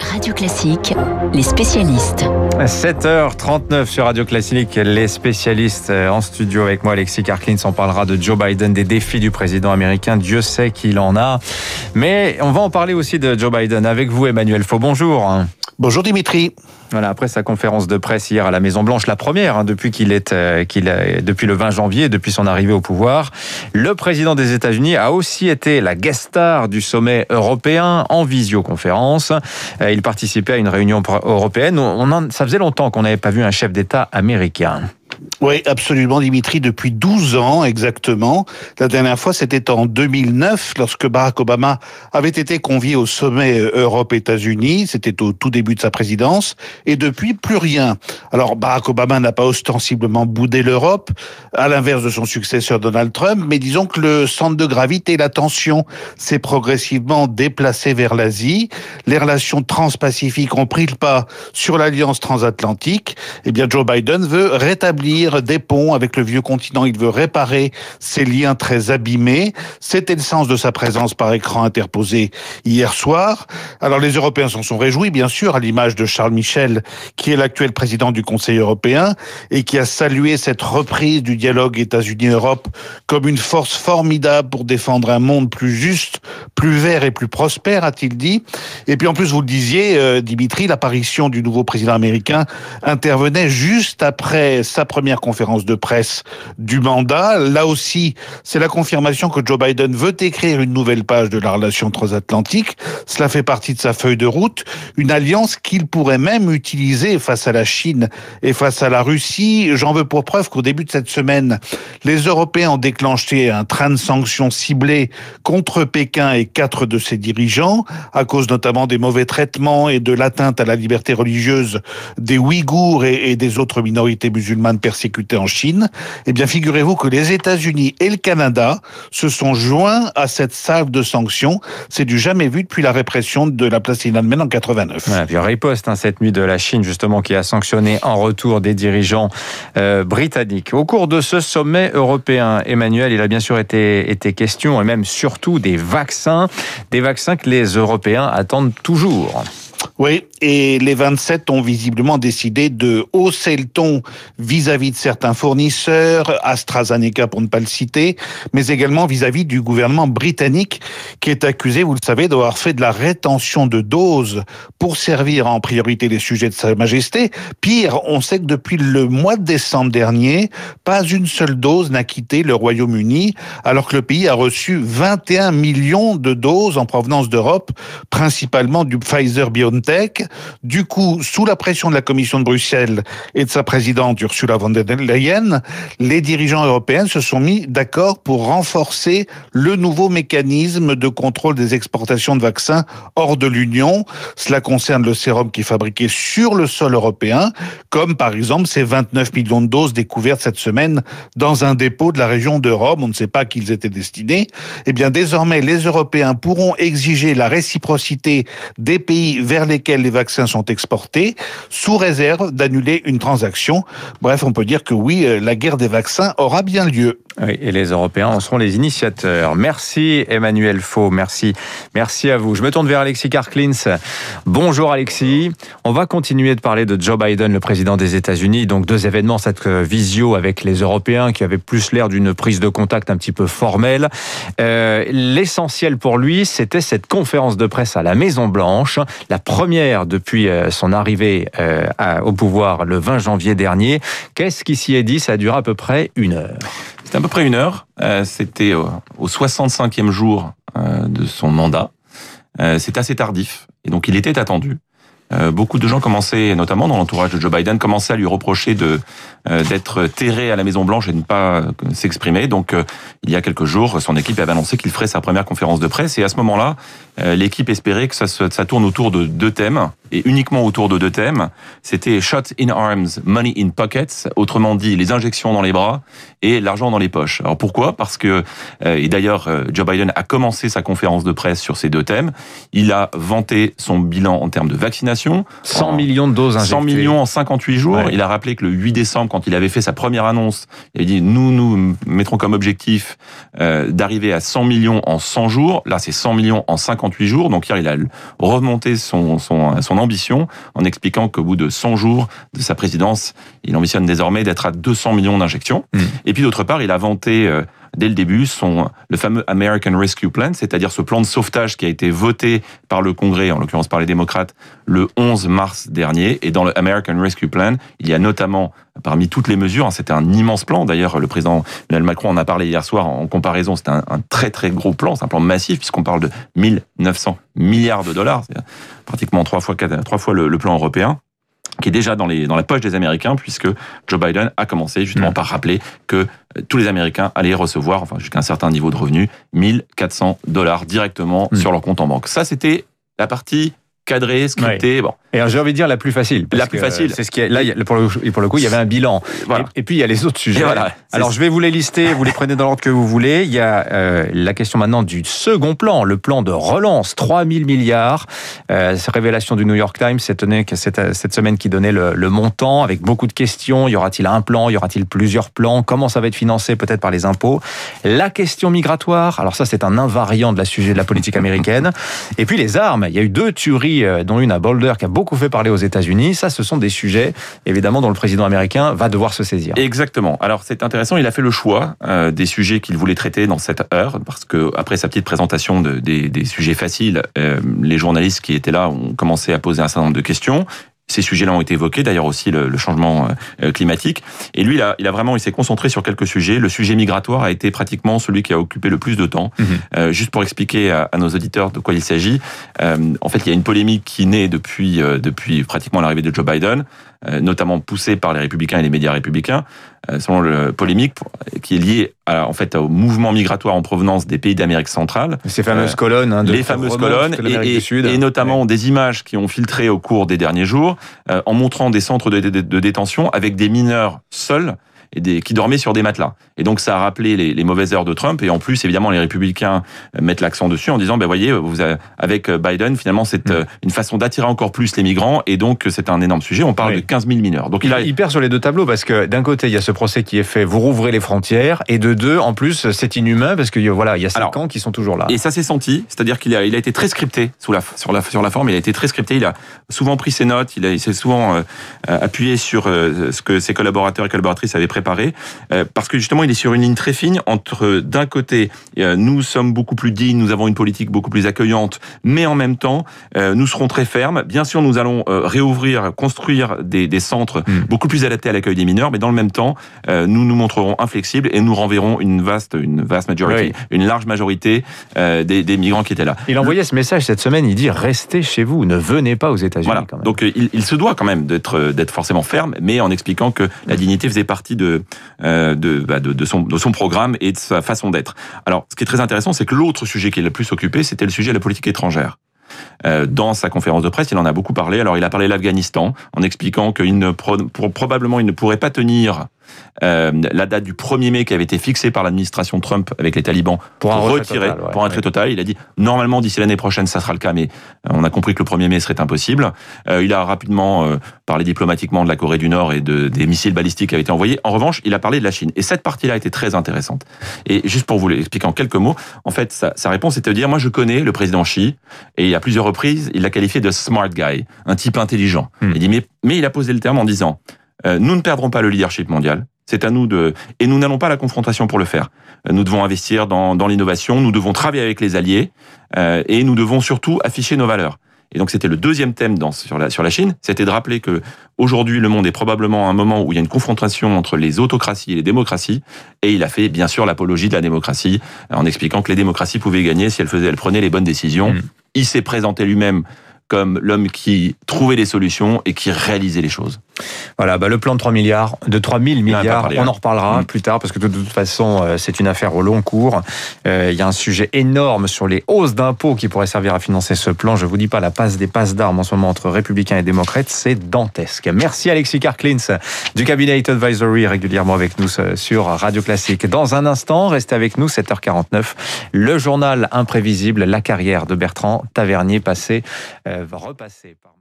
Radio Classique, les spécialistes. 7h39 sur Radio Classique, les spécialistes en studio avec moi, Alexis Karklins. On parlera de Joe Biden, des défis du président américain. Dieu sait qu'il en a. Mais on va en parler aussi de Joe Biden avec vous, Emmanuel Faux. Bonjour. Bonjour Dimitri. Voilà, après sa conférence de presse hier à la Maison Blanche, la première hein, depuis qu'il est, euh, depuis le 20 janvier, depuis son arrivée au pouvoir, le président des États-Unis a aussi été la guest star du sommet européen en visioconférence. Euh, il participait à une réunion européenne. On ça faisait longtemps qu'on n'avait pas vu un chef d'État américain. Oui, absolument, Dimitri, depuis 12 ans exactement. La dernière fois, c'était en 2009, lorsque Barack Obama avait été convié au sommet Europe-États-Unis. C'était au tout début de sa présidence. Et depuis, plus rien. Alors, Barack Obama n'a pas ostensiblement boudé l'Europe, à l'inverse de son successeur Donald Trump, mais disons que le centre de gravité, l'attention, s'est progressivement déplacé vers l'Asie. Les relations transpacifiques ont pris le pas sur l'alliance transatlantique. Eh bien, Joe Biden veut rétablir des ponts avec le vieux continent. Il veut réparer ces liens très abîmés. C'était le sens de sa présence par écran interposé hier soir. Alors les Européens s'en sont réjouis, bien sûr, à l'image de Charles Michel, qui est l'actuel président du Conseil européen et qui a salué cette reprise du dialogue États-Unis-Europe comme une force formidable pour défendre un monde plus juste, plus vert et plus prospère, a-t-il dit. Et puis en plus, vous le disiez, euh, Dimitri, l'apparition du nouveau président américain intervenait juste après sa première conférence de presse du mandat. Là aussi, c'est la confirmation que Joe Biden veut écrire une nouvelle page de la relation transatlantique. Cela fait partie de sa feuille de route, une alliance qu'il pourrait même utiliser face à la Chine et face à la Russie. J'en veux pour preuve qu'au début de cette semaine, les Européens ont déclenché un train de sanctions ciblé contre Pékin et quatre de ses dirigeants, à cause notamment des mauvais traitements et de l'atteinte à la liberté religieuse des Ouïghours et, des autres minorités musulmanes persécutés en Chine, eh bien, figurez-vous que les États-Unis et le Canada se sont joints à cette salve de sanctions. C'est du jamais vu depuis la répression de la place Tiananmen en 89. Ouais, puis riposte hein, cette nuit de la Chine, justement, qui a sanctionné en retour des dirigeants euh, britanniques. Au cours de ce sommet européen, Emmanuel, il a bien sûr été question, et même surtout, des vaccins, des vaccins que les Européens attendent toujours. Oui, et les 27 ont visiblement décidé de hausser le ton vis-à-vis de certains fournisseurs, AstraZeneca pour ne pas le citer, mais également vis-à-vis du gouvernement britannique qui est accusé, vous le savez, d'avoir fait de la rétention de doses pour servir en priorité les sujets de Sa Majesté. Pire, on sait que depuis le mois de décembre dernier, pas une seule dose n'a quitté le Royaume-Uni, alors que le pays a reçu 21 millions de doses en provenance d'Europe, principalement du Pfizer BioNTech du coup, sous la pression de la Commission de Bruxelles et de sa présidente Ursula von der Leyen, les dirigeants européens se sont mis d'accord pour renforcer le nouveau mécanisme de contrôle des exportations de vaccins hors de l'Union. Cela concerne le sérum qui est fabriqué sur le sol européen, comme par exemple ces 29 millions de doses découvertes cette semaine dans un dépôt de la région de Rome. On ne sait pas à qui ils étaient destinés. Eh bien, désormais, les Européens pourront exiger la réciprocité des pays vers les lesquels les vaccins sont exportés, sous réserve d'annuler une transaction. Bref, on peut dire que oui, euh, la guerre des vaccins aura bien lieu. Oui, et les Européens en seront les initiateurs. Merci Emmanuel Faux, merci. Merci à vous. Je me tourne vers Alexis Karklins. Bonjour Alexis. On va continuer de parler de Joe Biden, le président des États-Unis. Donc deux événements, cette euh, visio avec les Européens qui avait plus l'air d'une prise de contact un petit peu formelle. Euh, L'essentiel pour lui, c'était cette conférence de presse à la Maison Blanche, la première depuis euh, son arrivée euh, au pouvoir le 20 janvier dernier. Qu'est-ce qui s'y est dit? Ça a duré à peu près une heure. C'était à peu près une heure. Euh, c'était au 65e jour de son mandat. C'est assez tardif. Et donc, il était attendu. Beaucoup de gens commençaient, notamment dans l'entourage de Joe Biden, commençaient à lui reprocher de d'être terré à la Maison Blanche et de ne pas s'exprimer. Donc, il y a quelques jours, son équipe avait annoncé qu'il ferait sa première conférence de presse. Et à ce moment-là, l'équipe espérait que ça, ça tourne autour de deux thèmes et uniquement autour de deux thèmes. C'était shot in arms, money in pockets, autrement dit les injections dans les bras et l'argent dans les poches. Alors pourquoi? Parce que euh, et d'ailleurs euh, Joe Biden a commencé sa conférence de presse sur ces deux thèmes. Il a vanté son bilan en termes de vaccination, 100 millions de doses injectées. 100 millions en 58 jours. Il a rappelé que le 8 décembre, quand il avait fait sa première annonce, il a dit nous nous mettrons comme objectif euh, d'arriver à 100 millions en 100 jours. Là, c'est 100 millions en 58 58 jours. Donc hier, il a remonté son, son, son ambition en expliquant qu'au bout de 100 jours de sa présidence, il ambitionne désormais d'être à 200 millions d'injections. Mm. Et puis d'autre part, il a vanté euh, dès le début son le fameux American Rescue Plan, c'est-à-dire ce plan de sauvetage qui a été voté par le Congrès, en l'occurrence par les démocrates, le 11 mars dernier. Et dans le American Rescue Plan, il y a notamment parmi toutes les mesures, hein, c'était un immense plan. D'ailleurs, le président Emmanuel Macron en a parlé hier soir en comparaison. C'était un, très très gros plan, c'est un plan massif puisqu'on parle de 1900 milliards de dollars, c'est pratiquement trois fois trois fois le plan européen qui est déjà dans, les, dans la poche des Américains, puisque Joe Biden a commencé justement mmh. par rappeler que euh, tous les Américains allaient recevoir, enfin jusqu'à un certain niveau de revenu, 1400 dollars directement mmh. sur leur compte en banque. Ça, c'était la partie cadrée, scriptée. Ouais. Bon. Et j'ai envie de dire la plus facile. La plus facile. C'est ce qui est, là, pour le, pour le coup, il y avait un bilan. Voilà. Et, et, puis, il y a les autres sujets. Voilà, Alors, je vais vous les lister, vous les prenez dans l'ordre que vous voulez. Il y a euh, la question maintenant du second plan, le plan de relance, 3000 milliards. Euh, révélation du New York Times cette, cette, cette semaine qui donnait le, le, montant, avec beaucoup de questions. Y aura-t-il un plan? Y aura-t-il plusieurs plans? Comment ça va être financé Peut-être par les impôts? La question migratoire. Alors ça, c'est un invariant de la sujet de la politique américaine. Et puis les armes. Il y a eu deux tueries, euh, dont une à Boulder, qui a beaucoup fait parler aux États-Unis. Ça, ce sont des sujets, évidemment, dont le président américain va devoir se saisir. Exactement. Alors, c'est intéressant. Il a fait le choix euh, des sujets qu'il voulait traiter dans cette heure, parce que après sa petite présentation de, des, des, sujets faciles, euh, les journalistes qui étaient là ont commencé à poser un certain nombre de questions. Ces sujets-là ont été évoqués, d'ailleurs aussi le, le, changement euh, climatique. Et lui, il a, il a vraiment, il s'est concentré sur quelques sujets. Le sujet migratoire a été pratiquement celui qui a occupé le plus de temps. Mmh. Euh, juste pour expliquer à, à, nos auditeurs de quoi il s'agit, euh, en fait, il y a une polémique qui naît depuis, euh, depuis pratiquement l'arrivée de Joe Biden, notamment poussée par les républicains et les médias républicains, euh, selon le polémique qui est liée à, en fait au mouvement migratoire en provenance des pays d'Amérique centrale. Ces fameuses colonnes, hein, de les fameuses colonnes, et, et, et, notamment ouais. des images qui ont filtré au cours des derniers jours, euh, en montrant des centres de, de, de détention avec des mineurs seuls et des, qui dormaient sur des matelas. Et donc ça a rappelé les, les, mauvaises heures de Trump. Et en plus, évidemment, les républicains mettent l'accent dessus en disant, ben voyez, vous avez, avec Biden, finalement, c'est mmh. une façon d'attirer encore plus les migrants. Et donc c'est un énorme sujet. On parle oui. de 15 000 mineurs. Donc il, a... il perd sur les deux tableaux parce que d'un côté, il y a ce procès qui est fait, vous rouvrez les frontières, et de deux, en plus, c'est inhumain parce que voilà, il y a cinq Alors, ans qui sont toujours là. Et ça s'est senti, c'est-à-dire qu'il a, il a été très scripté sous la, sur la sur la forme. Il a été très scripté. Il a souvent pris ses notes. Il, a, il s'est souvent euh, appuyé sur euh, ce que ses collaborateurs et collaboratrices avaient préparé. Euh, parce que justement, il est sur une ligne très fine entre, d'un côté, euh, nous sommes beaucoup plus dignes, nous avons une politique beaucoup plus accueillante, mais en même temps, euh, nous serons très fermes. Bien sûr, nous allons réouvrir, construire des, des centres mmh. beaucoup plus adaptés à l'accueil des mineurs, mais dans le même temps, nous nous montrerons inflexibles et nous renverrons une vaste, une vaste majorité, oui. une large majorité des, des, migrants qui étaient là. Il envoyait ce message cette semaine, il dit restez chez vous, ne venez pas aux États-Unis. Voilà. Donc il, il, se doit quand même d'être d'être forcément ferme, mais en expliquant que la dignité faisait partie de de, de, de, son, programme et de sa façon d'être. Alors, ce qui est très intéressant, c'est que l'autre sujet qui est le plus occupé, c'était le sujet de la politique étrangère. Euh, dans sa conférence de presse, il en a beaucoup parlé. Alors, il a parlé de l'Afghanistan en expliquant qu'il ne pro, probablement il ne pourrait pas tenir euh, la date du 1er mai qui avait été fixée par l'administration Trump avec les talibans pour, un retirer, total, ouais, pour un retrait ouais. total. Il a dit normalement d'ici l'année prochaine ça sera le cas, mais on a compris que le 1er mai serait impossible. Euh, il a rapidement euh, parlé diplomatiquement de la Corée du Nord et de, des missiles balistiques qui avaient été envoyés. En revanche, il a parlé de la Chine. Et cette partie-là était très intéressante. Et juste pour vous l'expliquer en quelques mots, en fait, sa, sa réponse était de dire, moi je connais le président Xi, et à plusieurs reprises, il l'a qualifié de smart guy, un type intelligent. Hmm. Il dit, mais, mais il a posé le terme en disant, euh, nous ne perdrons pas le leadership mondial. C'est à nous de et nous n'allons pas à la confrontation pour le faire. Nous devons investir dans, dans l'innovation, nous devons travailler avec les alliés euh, et nous devons surtout afficher nos valeurs. Et donc c'était le deuxième thème dans, sur, la, sur la Chine, c'était de rappeler que aujourd'hui le monde est probablement à un moment où il y a une confrontation entre les autocraties et les démocraties, et il a fait bien sûr l'apologie de la démocratie en expliquant que les démocraties pouvaient gagner si elles faisaient, elles prenaient les bonnes décisions. Mmh. Il s'est présenté lui-même comme l'homme qui trouvait les solutions et qui réalisait les choses. Voilà, bah le plan de 3 milliards, de 3 000 milliards, on en reparlera mmh. plus tard parce que de toute façon, euh, c'est une affaire au long cours. Euh, il y a un sujet énorme sur les hausses d'impôts qui pourraient servir à financer ce plan. Je vous dis pas la passe des passes d'armes en ce moment entre républicains et démocrates, c'est dantesque. Merci Alexis Karklins du cabinet Advisory régulièrement avec nous euh, sur Radio Classique. Dans un instant, restez avec nous 7h49, le journal imprévisible, la carrière de Bertrand Tavernier passé, euh, repasser par